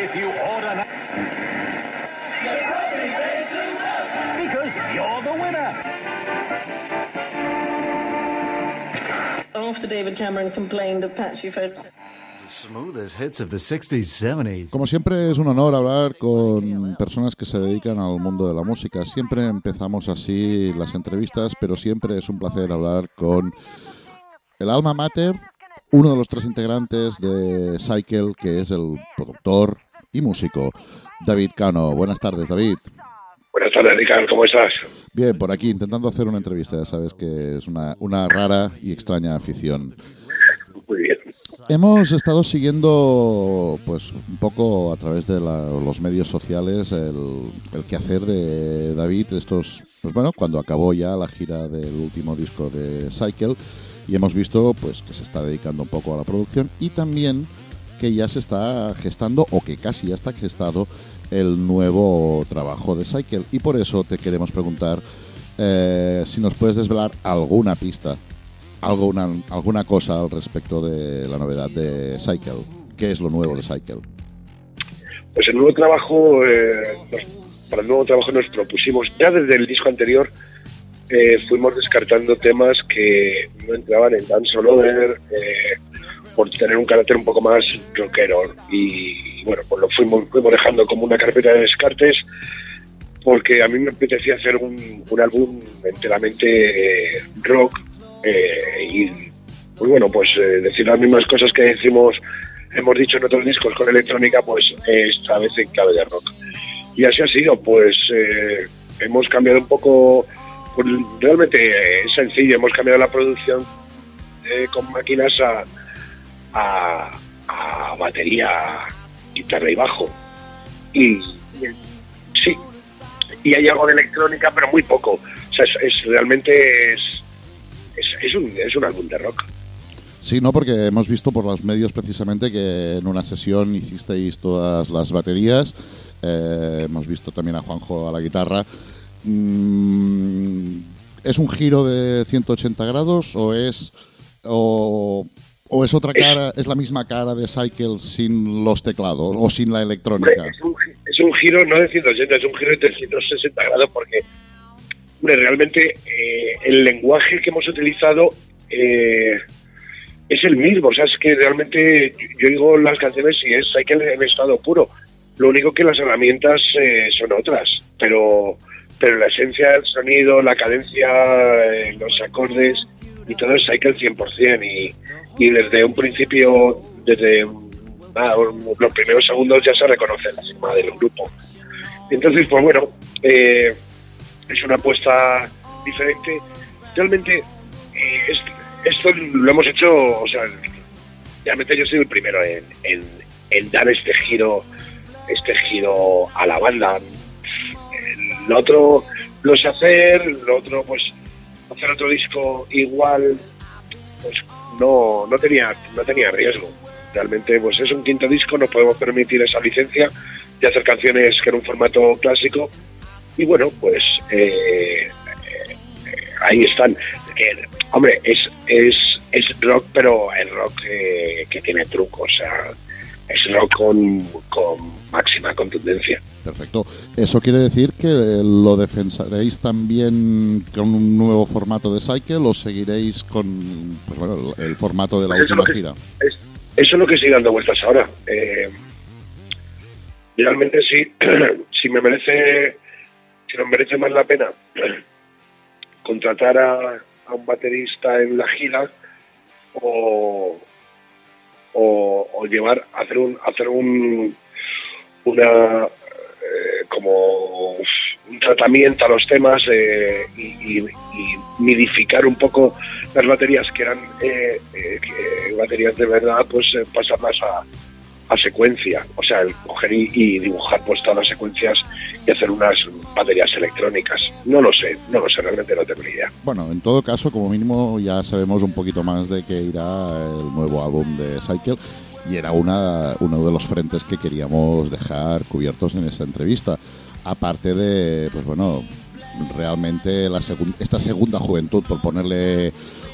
if you order now. Because you're the winner. After David Cameron complained of patchy photos. Smoothest hits of the 60s, 70s. Como siempre es un honor hablar con personas que se dedican al mundo de la música. Siempre empezamos así las entrevistas, pero siempre es un placer hablar con el alma mater, uno de los tres integrantes de Cycle, que es el productor y músico, David Cano. Buenas tardes, David. Buenas tardes, Ricardo, ¿cómo estás? Bien, por aquí intentando hacer una entrevista, ya sabes que es una, una rara y extraña afición. Muy bien. Hemos estado siguiendo, pues, un poco a través de la- los medios sociales el, el quehacer de David. Estos, pues bueno, cuando acabó ya la gira del último disco de Cycle y hemos visto, pues, que se está dedicando un poco a la producción y también que ya se está gestando o que casi ya está gestado el nuevo trabajo de Cycle y por eso te queremos preguntar eh, si nos puedes desvelar alguna pista algo, una- alguna cosa al respecto de la novedad de Cycle. ¿Qué es lo nuevo de Cycle? Pues el nuevo trabajo, eh, para el nuevo trabajo nos propusimos, ya desde el disco anterior, eh, fuimos descartando temas que no entraban en Dance All eh, por tener un carácter un poco más rockero. Y bueno, pues lo fuimos, fuimos dejando como una carpeta de descartes, porque a mí me apetecía hacer un, álbum enteramente eh, rock eh, y pues bueno, pues eh, decir las mismas cosas que decimos, hemos dicho en otros discos con electrónica, pues esta vez en clave de rock. Y así ha sido, pues eh, hemos cambiado un poco, pues, realmente es sencillo, hemos cambiado la producción eh, con máquinas a, a, batería, guitarra y bajo. Y sí, y hay algo de electrónica, pero muy poco. O sea, es, realmente es, es, es un, es un álbum de rock. Sí, no, porque hemos visto por los medios precisamente que en una sesión hicisteis todas las baterías. eh, hemos visto también a Juanjo a la guitarra. Mm, ¿Es un giro de 180 grados o es o es otra cara, es la misma cara de Cycle sin los teclados o sin la electrónica? Es un, es un giro no de 180, es un giro de 360 grados porque hombre, realmente eh, el lenguaje que hemos utilizado eh, es el mismo. O sea, es que realmente yo- digo las canciones y es que en estado puro. Lo único que las herramientas eh, son otras, pero pero la esencia del sonido, la cadencia, eh, los acordes y todo es Cycle 100%. Y, y desde un principio, desde nada, los primeros segundos ya se reconoce la del grupo. Entonces, pues bueno, eh, es una apuesta diferente. Realmente, eh, es- esto lo hemos hecho, o sea, realmente yo soy el primero en, en- en dar este giro, este giro a la banda. Lo otro lo sé hacer, lo otro pues hacer otro disco igual, pues no, no tenía, no tenía riesgo. Realmente pues es un quinto disco, nos podemos permitir esa licencia de hacer canciones que en un formato clásico y bueno pues eh, eh, ahí están. Hombre, es, es, es rock pero es rock eh, que tiene truco, o sea, es rock con, con máxima contundencia. Perfecto. ¿Eso quiere decir que lo defensaréis también con un nuevo formato de Cycle o seguiréis con pues bueno, el, el formato de la Pues última que- gira? es- eso es lo que estoy dando vueltas ahora. Eh, realmente sí, si me merece, si nos merece más la pena contratar a, a un baterista en la gira o, o, o llevar, hacer un, hacer un, una eh, como un tratamiento a los temas eh, y, y- nidificar un poco las baterías que eran eh, eh, que- baterías de verdad, pues eh, pasarlas a, a secuencia, o sea, el coger y, y dibujar pues todas las secuencias y hacer unas baterías electrónicas. No lo sé, no lo sé, realmente no tengo ni idea. Bueno, en todo caso, como mínimo ya sabemos un poquito más de que irá el nuevo álbum de Cycle y era una, uno de los frentes que queríamos dejar cubiertos en esta entrevista. Aparte de, pues bueno, realmente la segun- esta segunda juventud, por ponerle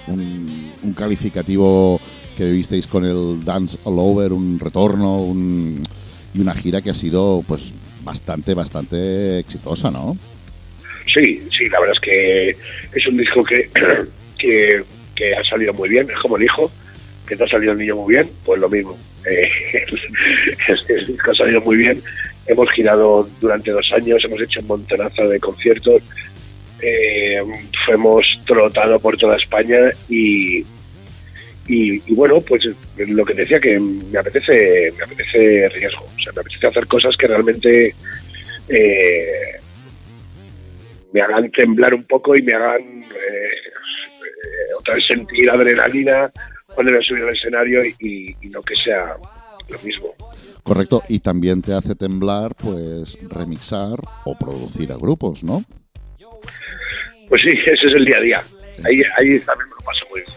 un, un calificativo que visteis con el Dance All Over, un retorno, un y una gira que ha sido pues bastante, bastante exitosa, ¿no? Sí, sí, la verdad es que es un disco que, que, que ha salido muy bien, es como el hijo, que te ha salido el niño muy bien, pues lo mismo. Eh, el, el disco ha salido muy bien, hemos girado durante dos años, hemos hecho un montonazo de conciertos, eh, hemos trotado por toda España y, y, y, bueno, pues lo que decía que me apetece, me apetece riesgo, o sea, me apetece hacer cosas que realmente eh, me hagan temblar un poco y me hagan eh, otra vez sentir adrenalina cuando me subir al escenario y, y no que sea lo mismo. Correcto, y también te hace temblar, pues, remixar o producir a grupos, ¿no? Pues sí, ese es el día a día. Ahí, ahí también me lo paso muy bien.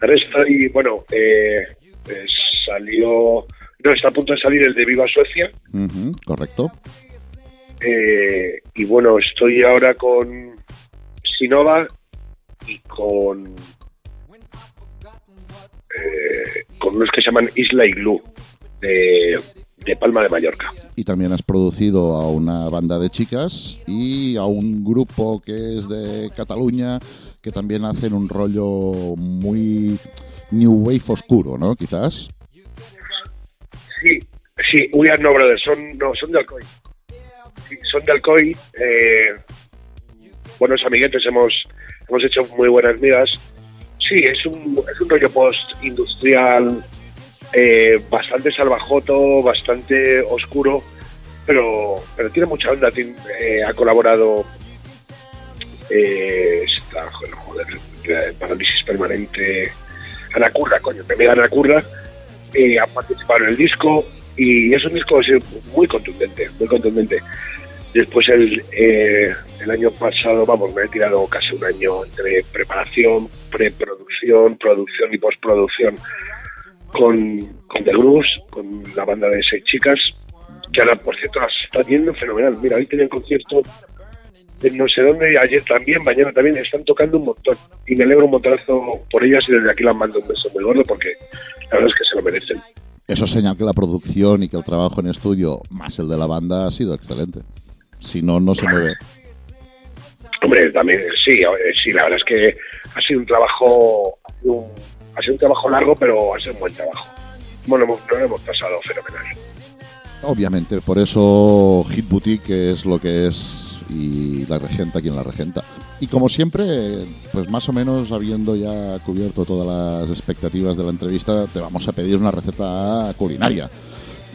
Estoy, bueno, eh, eh, salió, no, está a punto de salir el de Viva Suecia. Uh -huh, correcto. Eh, y bueno, estoy ahora con Sinova y con eh, con unos que se llaman Isla Iglú de, de, Palma de Mallorca. Y también has producido a una banda de chicas y a un grupo que es de Cataluña que también hacen un rollo muy new wave oscuro, ¿no? Quizás. Sí, sí, We Are No Brothers, son, no, son de Alcoy. Sí, son de Alcoy. Eh, buenos amiguetes, hemos, hemos hecho muy buenas migas. Sí, es un, es un rollo post-industrial eh, bastante salvajoto, bastante oscuro, pero, pero tiene mucha onda. Eh, ha colaborado eh, está, joder, parálisis permanente. Ana Curra, coño, amiga Ana Curra, eh, ha participado en el disco y es un disco muy contundente, muy contundente. Después el, eh, el año pasado, vamos, me he tirado casi un año entre preparación, preproducción, producción y postproducción con, con The Grooves, con la banda de seis chicas, que ahora, por cierto, las está yendo fenomenal. Mira, hoy tenían concierto en no sé dónde, ayer también, mañana también, están tocando un montón. Y me alegro un montonazo por ellas y desde aquí las mando un beso muy gordo porque la verdad es que se lo merecen. Eso señala que la producción y que el trabajo en estudio, más el de la banda, ha sido excelente. Si no, no se mueve. Hombre, también sí, sí, la verdad es que ha sido un trabajo, ha sido un, ha sido un trabajo largo, pero ha sido un buen trabajo. Bueno, no lo hemos pasado fenomenal. Obviamente, por eso Hit Boutique es lo que es y la regenta quien la regenta. Y como siempre, pues más o menos habiendo ya cubierto todas las expectativas de la entrevista, te vamos a pedir una receta culinaria.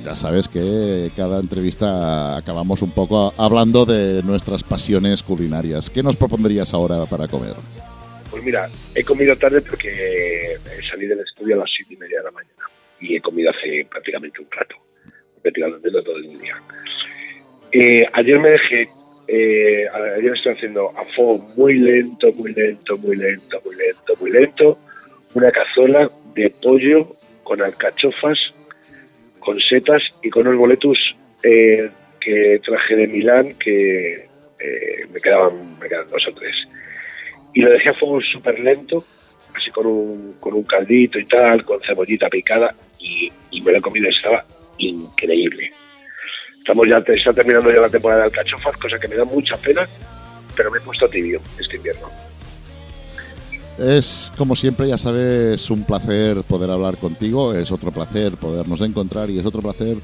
Ya sabes que cada entrevista acabamos un poco hablando de nuestras pasiones culinarias. ¿Qué nos propondrías ahora para comer? Pues mira, he comido tarde porque salí del estudio a las siete y media de la mañana y he comido hace prácticamente un rato, prácticamente todo el día. Eh, ayer me dejé eh, ayer estoy haciendo a fuego muy lento, muy lento, muy lento, muy lento, muy lento, una cazuela de pollo con alcachofas, con setas y con unos boletus eh, que traje de Milán que eh, me quedaban me quedan dos o tres. Y lo dejé a fuego súper lento, así con un, con un caldito y tal, con cebollita picada y, y me lo he comido y estaba increíble. Estamos ya, está terminando ya la temporada de alcachofas, cosa que me da mucha pena, pero me he puesto tibio este invierno. Es, como siempre, ya sabes, un placer poder hablar contigo, es otro placer podernos encontrar y es otro placer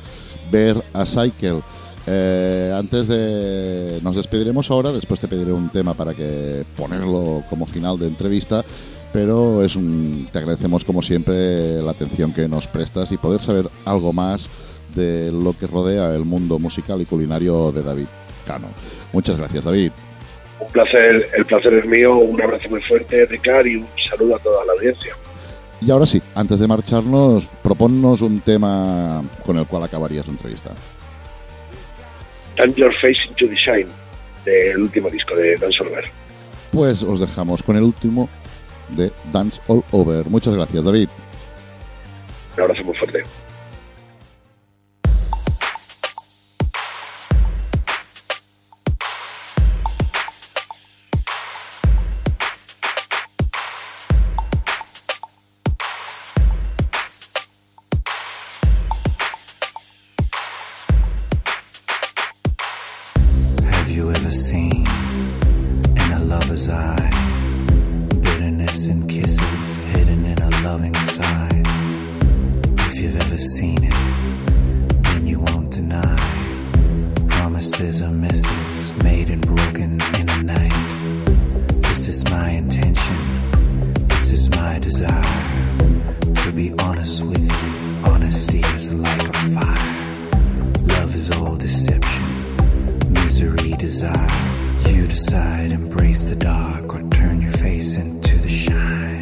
ver a Cycle. Eh, antes de... Nos despediremos ahora, después te pediré un tema para que ponerlo como final de entrevista, pero es un, te agradecemos como siempre la atención que nos prestas y poder saber algo más de lo que rodea el mundo musical y culinario de David Cano. Muchas gracias, David. Un placer, el placer es mío, un abrazo muy fuerte, Ricard, y un saludo a toda la audiencia. Y ahora sí, antes de marcharnos, proponnos un tema con el cual acabarías la entrevista. Turn Your Face into the Shine, del último disco de Dance All Over. Pues os dejamos con el último de Dance All Over. Muchas gracias, David. Un abrazo muy fuerte. Promises are misses made and broken in a night. This is my intention, this is my desire. To be honest with you, honesty is like a fire. Love is all deception, misery, desire. You decide, embrace the dark or turn your face into the shine.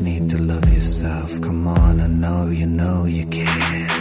just need to love yourself. Come on, I know you know you can.